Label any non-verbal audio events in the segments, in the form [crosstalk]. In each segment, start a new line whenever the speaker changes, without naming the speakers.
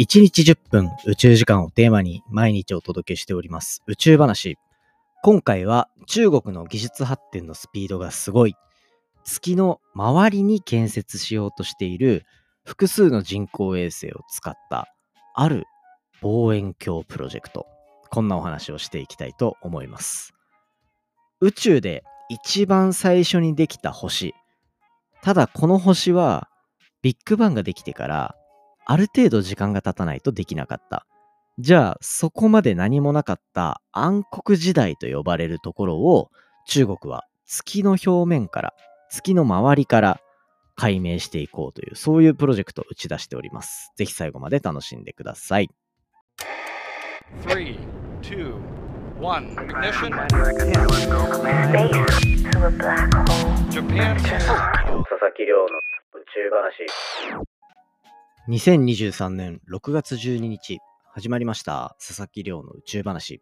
1日10分宇宙時間をテーマに毎日お届けしております宇宙話。今回は中国の技術発展のスピードがすごい月の周りに建設しようとしている複数の人工衛星を使ったある望遠鏡プロジェクト。こんなお話をしていきたいと思います。宇宙で一番最初にできた星。ただこの星はビッグバンができてからある程度時間が経たないとできなかった。じゃあそこまで何もなかった暗黒時代と呼ばれるところを中国は月の表面から月の周りから解明していこうというそういうプロジェクトを打ち出しております。ぜひ最後まで楽しんでください。3 2 1 ignition Japan 佐々木亮の宇宙話2023年6月12日始まりました佐々木亮の宇宙話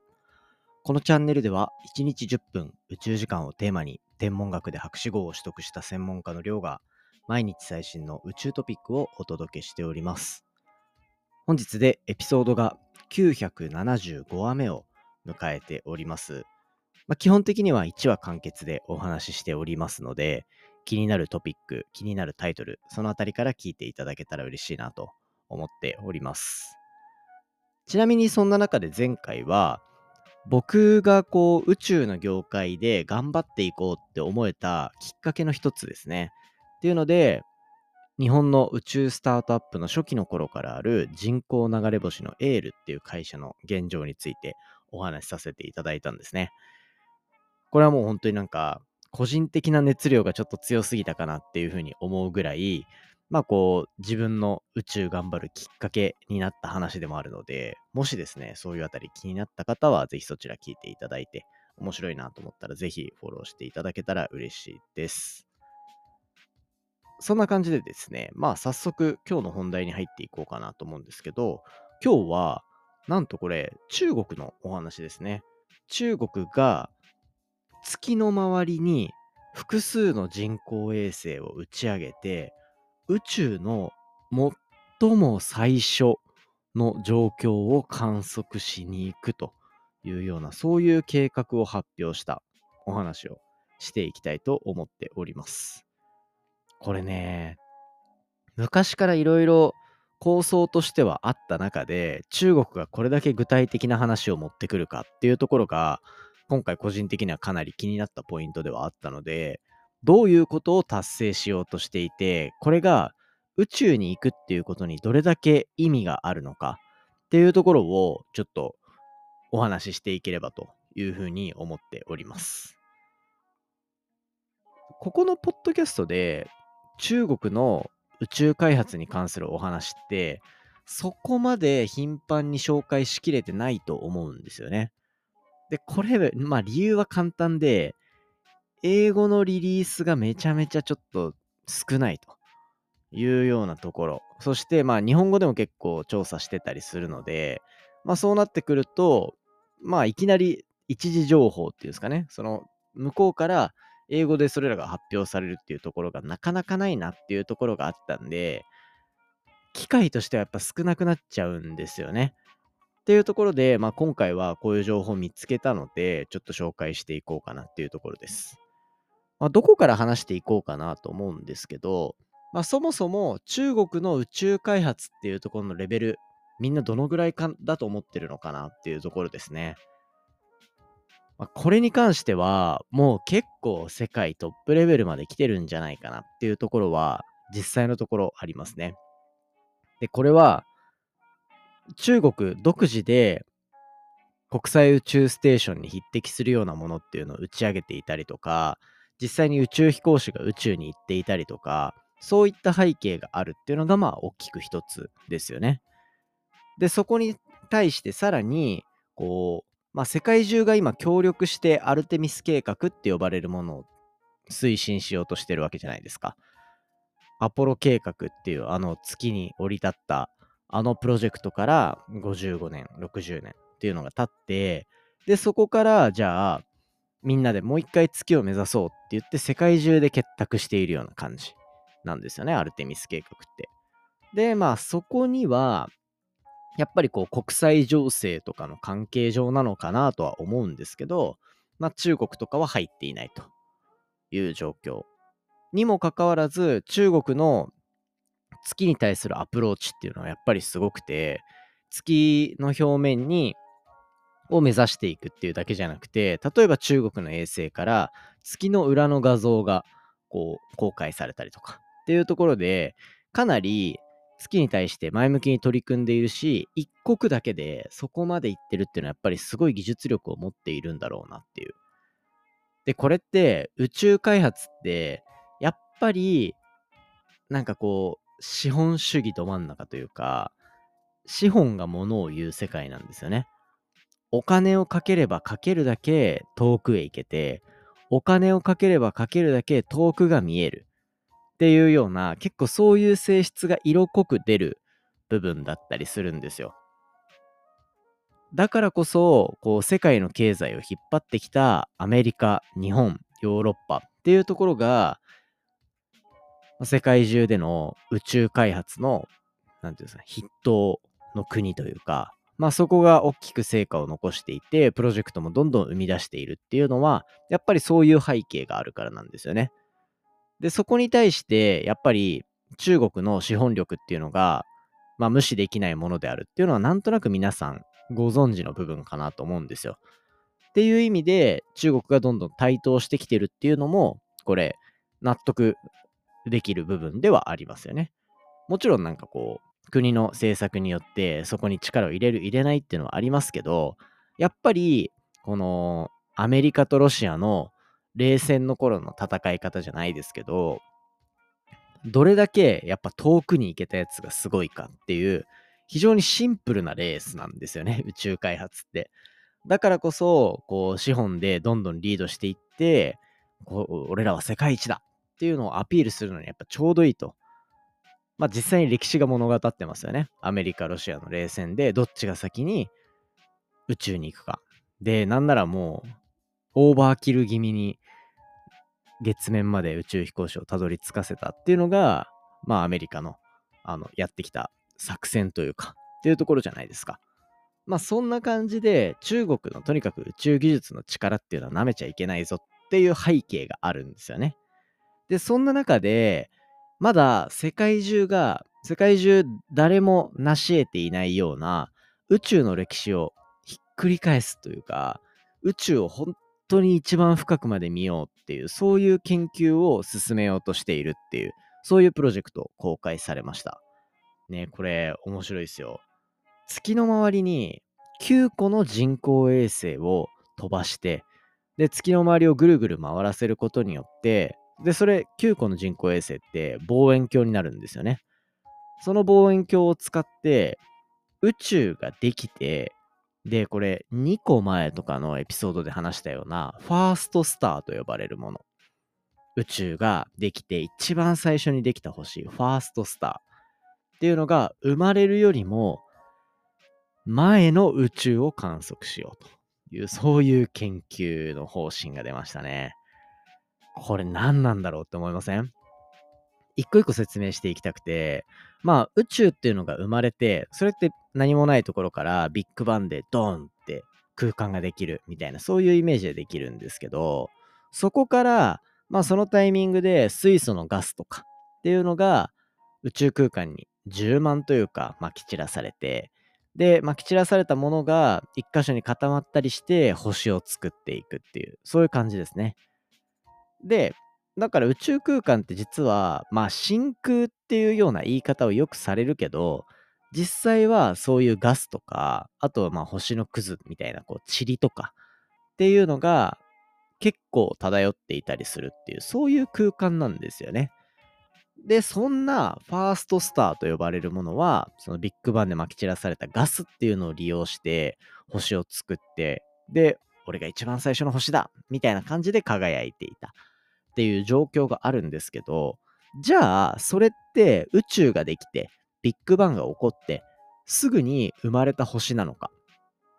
このチャンネルでは1日10分宇宙時間をテーマに天文学で博士号を取得した専門家の亮が毎日最新の宇宙トピックをお届けしております本日でエピソードが975話目を迎えております。まあ、基本的には1話完結でお話ししておりますので、気になるトピック、気になるタイトル、そのあたりから聞いていただけたら嬉しいなと思っております。ちなみにそんな中で前回は、僕がこう宇宙の業界で頑張っていこうって思えたきっかけの一つですね。っていうので、日本の宇宙スタートアップの初期の頃からある人工流れ星のエールっていう会社の現状についてお話しさせていただいたんですね。これはもう本当になんか個人的な熱量がちょっと強すぎたかなっていうふうに思うぐらい、まあこう自分の宇宙頑張るきっかけになった話でもあるので、もしですね、そういうあたり気になった方はぜひそちら聞いていただいて、面白いなと思ったらぜひフォローしていただけたら嬉しいです。そんな感じでですね、まあ早速今日の本題に入っていこうかなと思うんですけど、今日はなんとこれ中国のお話ですね。中国が月の周りに複数の人工衛星を打ち上げて宇宙の最も最初の状況を観測しに行くというようなそういう計画を発表したお話をしていきたいと思っております。これね、昔からいろいろ構想としてはあった中で、中国がこれだけ具体的な話を持ってくるかっていうところが、今回個人的にはかなり気になったポイントではあったので、どういうことを達成しようとしていて、これが宇宙に行くっていうことにどれだけ意味があるのかっていうところをちょっとお話ししていければというふうに思っております。ここのポッドキャストで中国の宇宙開発に関するお話って、そこまで頻繁に紹介しきれてないと思うんですよね。で、これ、まあ理由は簡単で、英語のリリースがめちゃめちゃちょっと少ないというようなところ。そしてまあ日本語でも結構調査してたりするので、まあそうなってくると、まあいきなり一時情報っていうんですかね、その向こうから英語でそれらが発表されるっていうところがなかなかないなっていうところがあったんで、機会としてはやっぱ少なくなっちゃうんですよね。っていうところで、まあ、今回はこういう情報を見つけたので、ちょっと紹介していこうかなっていうところです。まあ、どこから話していこうかなと思うんですけど、まあ、そもそも中国の宇宙開発っていうところのレベル、みんなどのぐらいかだと思ってるのかなっていうところですね。まあ、これに関しては、もう結構世界トップレベルまで来てるんじゃないかなっていうところは、実際のところありますね。で、これは、中国独自で国際宇宙ステーションに匹敵するようなものっていうのを打ち上げていたりとか、実際に宇宙飛行士が宇宙に行っていたりとか、そういった背景があるっていうのが、まあ、大きく一つですよね。で、そこに対してさらに、こう、まあ、世界中が今協力してアルテミス計画って呼ばれるものを推進しようとしてるわけじゃないですか。アポロ計画っていうあの月に降り立ったあのプロジェクトから55年、60年っていうのが経って、で、そこからじゃあみんなでもう一回月を目指そうって言って世界中で結託しているような感じなんですよね、アルテミス計画って。で、まあそこにはやっぱりこう国際情勢とかの関係上なのかなとは思うんですけど、まあ、中国とかは入っていないという状況にもかかわらず中国の月に対するアプローチっていうのはやっぱりすごくて月の表面にを目指していくっていうだけじゃなくて例えば中国の衛星から月の裏の画像がこう公開されたりとかっていうところでかなり月に対して前向きに取り組んでいるし一国だけでそこまでいってるっていうのはやっぱりすごい技術力を持っているんだろうなっていう。でこれって宇宙開発ってやっぱりなんかこう資本主義ど真ん中というか資本がものを言う世界なんですよね。お金をかければかけるだけ遠くへ行けて、お金をかければかけるだけ遠くが見えるっていうような結構そういう性質が色濃く出る部分だったりするんですよ。だからこそこう世界の経済を引っ張ってきたアメリカ、日本、ヨーロッパっていうところが世界中での宇宙開発の何て言うんですか筆頭の国というかまあそこが大きく成果を残していて、プロジェクトもどんどん生み出しているっていうのは、やっぱりそういう背景があるからなんですよね。で、そこに対して、やっぱり中国の資本力っていうのが、まあ無視できないものであるっていうのは、なんとなく皆さんご存知の部分かなと思うんですよ。っていう意味で、中国がどんどん台頭してきてるっていうのも、これ、納得できる部分ではありますよね。もちろんなんかこう、国の政策によってそこに力を入れる入れないっていうのはありますけどやっぱりこのアメリカとロシアの冷戦の頃の戦い方じゃないですけどどれだけやっぱ遠くに行けたやつがすごいかっていう非常にシンプルなレースなんですよね [laughs] 宇宙開発ってだからこそこう資本でどんどんリードしていってこう俺らは世界一だっていうのをアピールするのにやっぱちょうどいいとまあ実際に歴史が物語ってますよね。アメリカ、ロシアの冷戦でどっちが先に宇宙に行くか。で、なんならもうオーバーキル気味に月面まで宇宙飛行士をたどり着かせたっていうのが、まあアメリカのあのやってきた作戦というかっていうところじゃないですか。まあそんな感じで中国のとにかく宇宙技術の力っていうのは舐めちゃいけないぞっていう背景があるんですよね。で、そんな中でまだ世界中が、世界中誰も成し得ていないような宇宙の歴史をひっくり返すというか、宇宙を本当に一番深くまで見ようっていう、そういう研究を進めようとしているっていう、そういうプロジェクトを公開されました。ね、これ面白いですよ。月の周りに9個の人工衛星を飛ばして、で、月の周りをぐるぐる回らせることによって、で、それ9個の人工衛星って望遠鏡になるんですよね。その望遠鏡を使って宇宙ができて、で、これ2個前とかのエピソードで話したようなファーストスターと呼ばれるもの。宇宙ができて一番最初にできた星、ファーストスターっていうのが生まれるよりも前の宇宙を観測しようという、そういう研究の方針が出ましたね。これ何なんだろうって思いません？一個一個説明していきたくて、まあ宇宙っていうのが生まれて、それって何もないところからビッグバンでドーンって空間ができるみたいな、そういうイメージでできるんですけど、そこから、まあそのタイミングで水素のガスとかっていうのが宇宙空間に充満というか、まき散らされて、で、まき散らされたものが一箇所に固まったりして星を作っていくっていう、そういう感じですね。で、だから宇宙空間って実は、まあ真空っていうような言い方をよくされるけど、実際はそういうガスとか、あとはまあ星のくずみたいなこう塵とかっていうのが結構漂っていたりするっていう、そういう空間なんですよね。で、そんなファーストスターと呼ばれるものは、そのビッグバンで撒き散らされたガスっていうのを利用して星を作って、で、俺が一番最初の星だみたいな感じで輝いていたっていう状況があるんですけど、じゃあ、それって宇宙ができて、ビッグバンが起こって、すぐに生まれた星なのか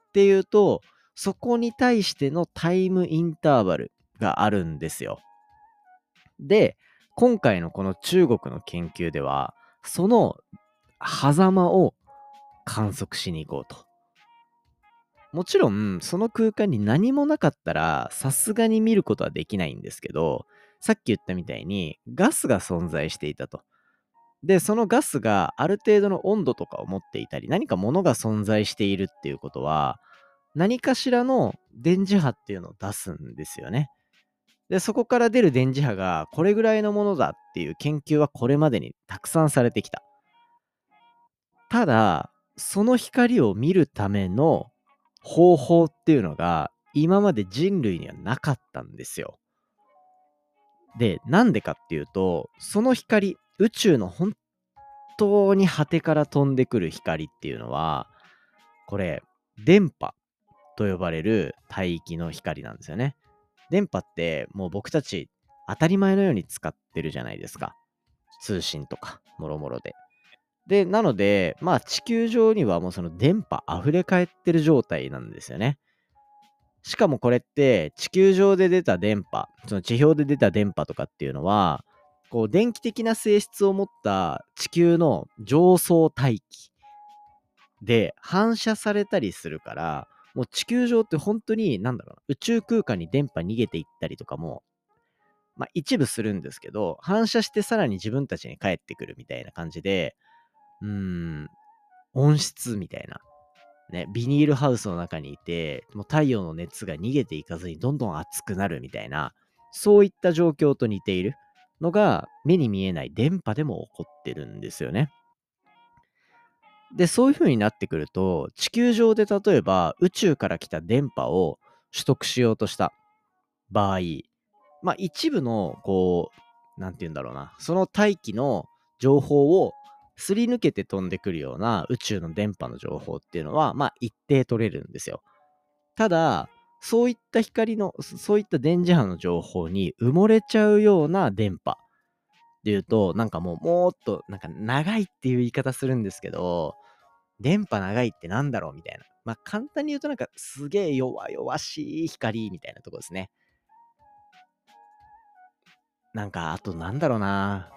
っていうと、そこに対してのタイムインターバルがあるんですよ。で、今回のこの中国の研究では、その狭間を観測しに行こうと。もちろん、その空間に何もなかったら、さすがに見ることはできないんですけど、さっき言ったみたいに、ガスが存在していたと。で、そのガスがある程度の温度とかを持っていたり、何か物が存在しているっていうことは、何かしらの電磁波っていうのを出すんですよね。で、そこから出る電磁波がこれぐらいのものだっていう研究はこれまでにたくさんされてきた。ただ、その光を見るための方法っていうのが今まで人類にはなかったんですよ。で、なんでかっていうと、その光、宇宙の本当に果てから飛んでくる光っていうのは、これ、電波と呼ばれる帯域の光なんですよね。電波ってもう僕たち当たり前のように使ってるじゃないですか。通信とか、もろもろで。で、なので、まあ地球上にはもうその電波溢れ返ってる状態なんですよね。しかもこれって地球上で出た電波、その地表で出た電波とかっていうのは、こう電気的な性質を持った地球の上層大気で反射されたりするから、もう地球上って本当に、なんだろう、宇宙空間に電波逃げていったりとかも、まあ一部するんですけど、反射してさらに自分たちに返ってくるみたいな感じで、うん、温室みたいな。ね、ビニールハウスの中にいて、もう太陽の熱が逃げていかずにどんどん熱くなるみたいな、そういった状況と似ているのが目に見えない電波でも起こってるんですよね。で、そういう風になってくると、地球上で例えば宇宙から来た電波を取得しようとした場合、まあ一部の、こう、なんて言うんだろうな、その大気の情報をすり抜けて飛んでくるような宇宙の電波の情報っていうのは、まあ一定取れるんですよ。ただ、そういった光の、そういった電磁波の情報に埋もれちゃうような電波っていうと、なんかもうもっと、なんか長いっていう言い方するんですけど、電波長いってなんだろうみたいな。まあ簡単に言うとなんかすげえ弱々しい光みたいなとこですね。なんかあとなんだろうな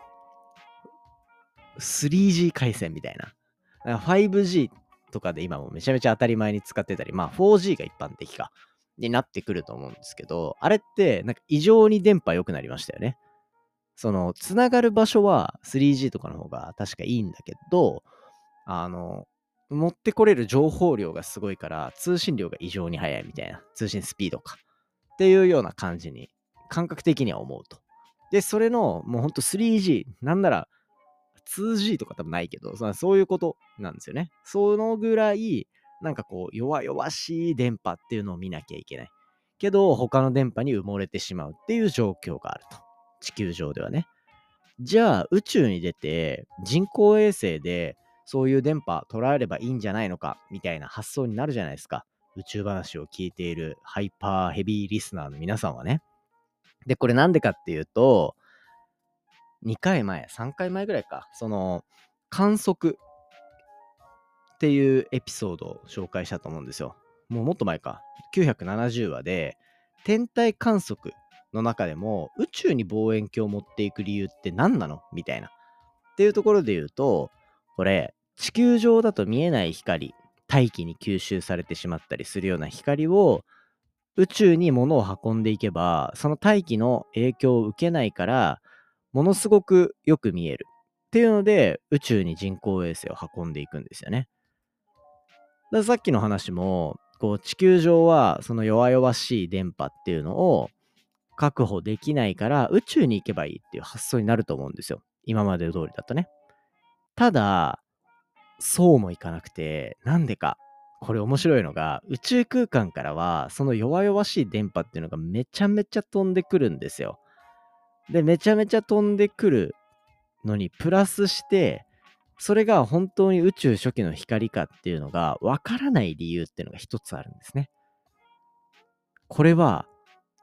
3G 回線みたいな。なんか 5G とかで今もめちゃめちゃ当たり前に使ってたり、まあ 4G が一般的か。になってくると思うんですけど、あれってなんか異常に電波良くなりましたよね。その、つながる場所は 3G とかの方が確かいいんだけど、あの、持ってこれる情報量がすごいから、通信量が異常に速いみたいな、通信スピードか。っていうような感じに、感覚的には思うと。で、それの、もうほんと 3G、なんなら 2G とか多分ないけど、そういうことなんですよね。そのぐらい、なんかこう、弱々しい電波っていうのを見なきゃいけない。けど、他の電波に埋もれてしまうっていう状況があると。地球上ではね。じゃあ宇宙に出て人工衛星でそういう電波捉えればいいんじゃないのかみたいな発想になるじゃないですか。宇宙話を聞いているハイパーヘビーリスナーの皆さんはね。で、これなんでかっていうと、2回前、3回前ぐらいか、その観測っていうエピソードを紹介したと思うんですよ。もうもっと前か。970話で、天体観測の中でも宇宙に望遠鏡を持っていく理由って何なの？みたいな。っていうところで言うと、これ、地球上だと見えない光、大気に吸収されてしまったりするような光を宇宙に物を運んでいけば、その大気の影響を受けないから、ものすごくよく見える。っていうので、宇宙に人工衛星を運んでいくんですよね。さっきの話も、こう地球上はその弱々しい電波っていうのを確保できないから宇宙に行けばいいっていう発想になると思うんですよ。今まで通りだとね。ただ、そうもいかなくて、なんでか。これ面白いのが、宇宙空間からは、その弱々しい電波っていうのがめちゃめちゃ飛んでくるんですよ。で、めちゃめちゃ飛んでくるのに、プラスして、それが本当に宇宙初期の光かっていうのがわからない理由っていうのが一つあるんですね。これは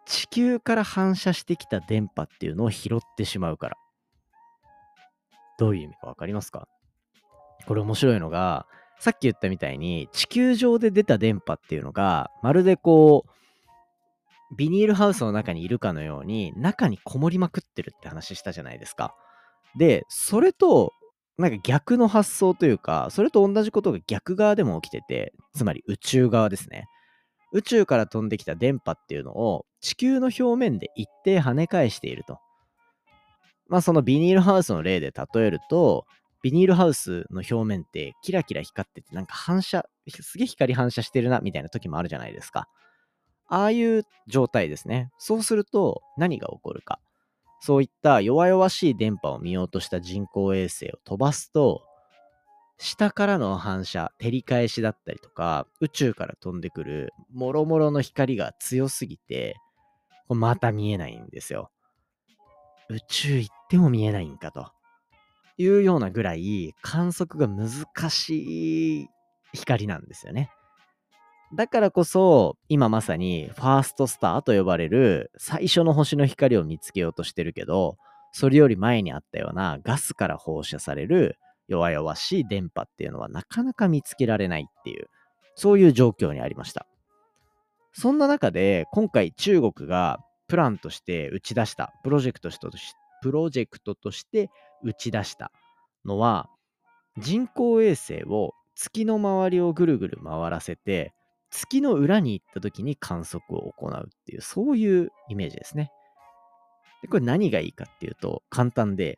地球から反射してきた電波っていうのを拾ってしまうから。どういう意味かわかりますか？これ面白いのが、さっき言ったみたいに地球上で出た電波っていうのがまるでこうビニールハウスの中にいるかのように中にこもりまくってるって話したじゃないですか。で、それとなんか逆の発想というか、それと同じことが逆側でも起きてて、つまり宇宙側ですね。宇宙から飛んできた電波っていうのを地球の表面で一定跳ね返していると。まあそのビニールハウスの例で例えると、ビニールハウスの表面ってキラキラ光っててなんか反射、すげえ光反射してるなみたいな時もあるじゃないですか。ああいう状態ですね。そうすると何が起こるか。そういった弱々しい電波を見ようとした人工衛星を飛ばすと、下からの反射、照り返しだったりとか、宇宙から飛んでくるもろもろの光が強すぎて、また見えないんですよ。宇宙行っても見えないんかというようなぐらい観測が難しい光なんですよね。だからこそ、今まさにファーストスターと呼ばれる最初の星の光を見つけようとしてるけど、それより前にあったようなガスから放射される弱々しい電波っていうのはなかなか見つけられないっていう、そういう状況にありました。そんな中で、今回中国がプランとして打ち出した、プロジェクトとしプロジェクトとして打ち出したのは、人工衛星を月の周りをぐるぐる回らせて、月の裏に行った時に観測を行うっていう、そういうイメージですね。でこれ何がいいかっていうと、簡単で、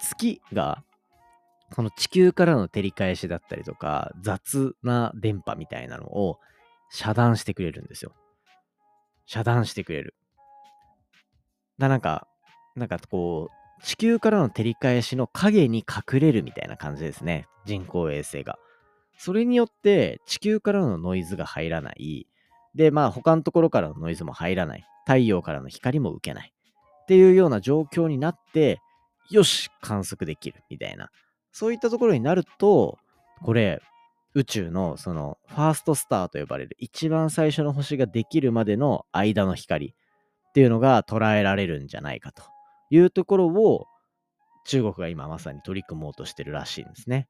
月が、この地球からの照り返しだったりとか、雑な電波みたいなのを遮断してくれるんですよ。遮断してくれる。だなんか、なんかこう、地球からの照り返しの影に隠れるみたいな感じですね。人工衛星が。それによって地球からのノイズが入らない。で、まあ他のところからのノイズも入らない。太陽からの光も受けない。っていうような状況になって、よし、観測できるみたいな。そういったところになると、これ、宇宙のそのファーストスターと呼ばれる一番最初の星ができるまでの間の光っていうのが捉えられるんじゃないかというところを中国が今まさに取り組もうとしてるらしいんですね。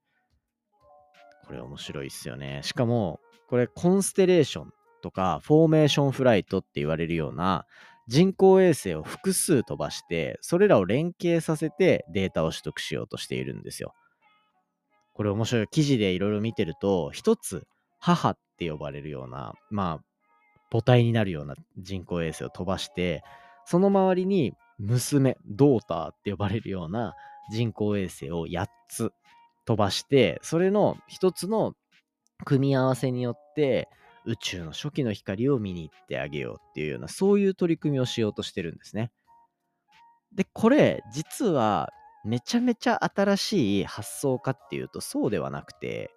これ面白いっすよね。しかも、これコンステレーションとかフォーメーションフライトって言われるような人工衛星を複数飛ばして、それらを連携させてデータを取得しようとしているんですよ。これ面白い。記事でいろいろ見てると、一つ母って呼ばれるような、まあ、母体になるような人工衛星を飛ばして、その周りに娘、ドーターって呼ばれるような人工衛星を8つ飛ばして、それの一つの組み合わせによって宇宙の初期の光を見に行ってあげようっていうような、そういう取り組みをしようとしてるんですね。で、これ、実はめちゃめちゃ新しい発想かっていうとそうではなくて、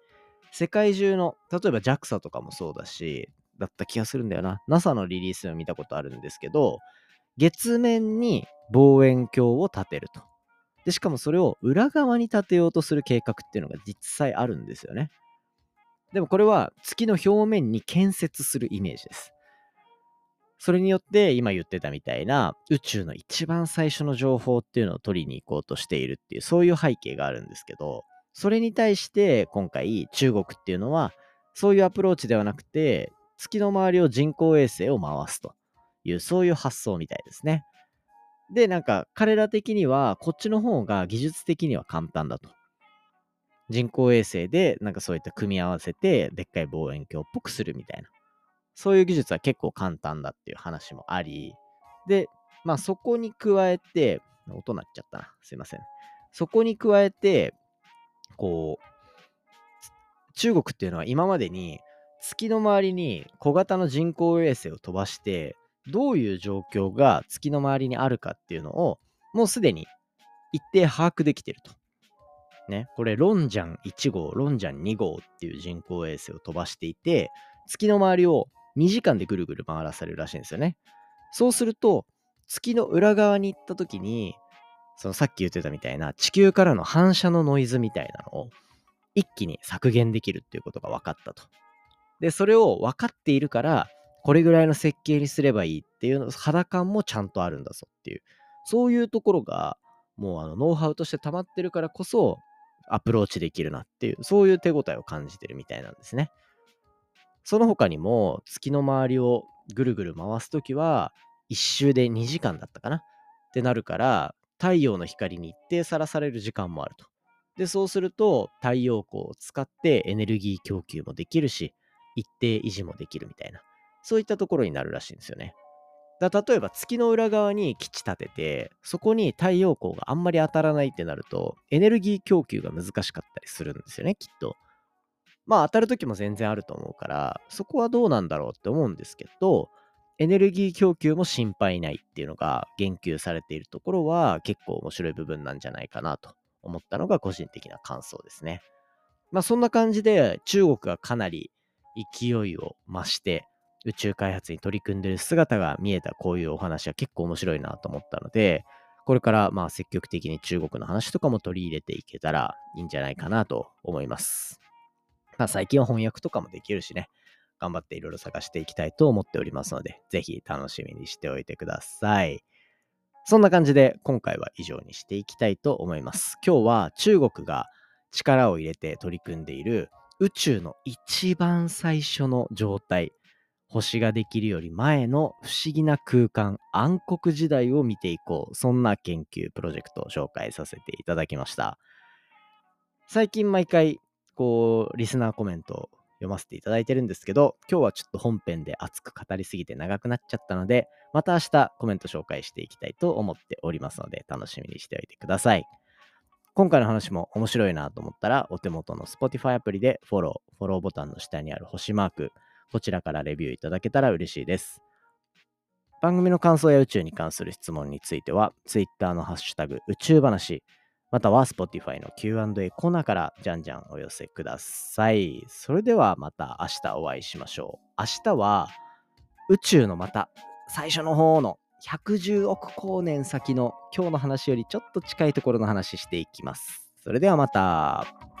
世界中の、例えば JAXA とかもそうだし、だった気がするんだよな。NASA のリリースを見たことあるんですけど、月面に望遠鏡を立てると。で、しかもそれを裏側に立てようとする計画っていうのが実際あるんですよね。でもこれは月の表面に建設するイメージです。それによって今言ってたみたいな宇宙の一番最初の情報っていうのを取りに行こうとしているっていうそういう背景があるんですけど、それに対して今回中国っていうのはそういうアプローチではなくて月の周りを人工衛星を回すというそういう発想みたいですね。で、なんか彼ら的にはこっちの方が技術的には簡単だと。人工衛星でなんかそういった組み合わせてでっかい望遠鏡っぽくするみたいな。そういう技術は結構簡単だっていう話もあり。で、まあそこに加えて、音鳴っちゃったな。すいません。そこに加えて、こう、中国っていうのは今までに月の周りに小型の人工衛星を飛ばしてどういう状況が月の周りにあるかっていうのを、もうすでに一定把握できてると。ね、これ、ロンジャン1号、ロンジャン2号っていう人工衛星を飛ばしていて、月の周りを2時間でぐるぐる回らされるらしいんですよね。そうすると、月の裏側に行った時に、そのさっき言ってたみたいな地球からの反射のノイズみたいなのを一気に削減できるっていうことが分かったと。で、それを分かっているから、これぐらいの設計にすればいいっていうの、肌感もちゃんとあるんだぞっていう、そういうところが、もうあのノウハウとして溜まってるからこそ、アプローチできるなっていう、そういう手応えを感じてるみたいなんですね。その他にも、月の周りをぐるぐる回すときは、1周で2時間だったかな？ってなるから、太陽の光に一定さらされる時間もあると。で、そうすると太陽光を使ってエネルギー供給もできるし、一定維持もできるみたいな、そういったところになるらしいんですよね。だ例えば月の裏側に基地立てて、そこに太陽光があんまり当たらないってなると、エネルギー供給が難しかったりするんですよね、きっと。まあ当たる時も全然あると思うから、そこはどうなんだろうって思うんですけど、エネルギー供給も心配ないっていうのが言及されているところは結構面白い部分なんじゃないかなと思ったのが個人的な感想ですね。まあそんな感じで中国がかなり勢いを増して宇宙開発に取り組んでる姿が見えたこういうお話は結構面白いなと思ったので、これからまあ積極的に中国の話とかも取り入れていけたらいいんじゃないかなと思います。まあ最近は翻訳とかもできるしね、頑張っていろいろ探していきたいと思っておりますので、ぜひ楽しみにしておいてください。そんな感じで今回は以上にしていきたいと思います。今日は中国が力を入れて取り組んでいる宇宙の一番最初の状態、星ができるより前の不思議な空間、暗黒時代を見ていこう。そんな研究プロジェクトを紹介させていただきました。最近毎回、こう、リスナーコメントを読ませていただいてるんですけど、今日はちょっと本編で熱く語りすぎて長くなっちゃったので、また明日コメント紹介していきたいと思っておりますので、楽しみにしておいてください。今回の話も面白いなと思ったら、お手元の Spotify アプリでフォロー、フォローボタンの下にある星マーク、こちらからレビューいただけたら嬉しいです。番組の感想や宇宙に関する質問については、Twitter のハッシュタグ宇宙話、または Spotify の Q&A コーナーからじゃんじゃんお寄せください。それではまた明日お会いしましょう。明日は宇宙のまた最初の方の110億光年先の今日の話よりちょっと近いところの話していきます。それではまた。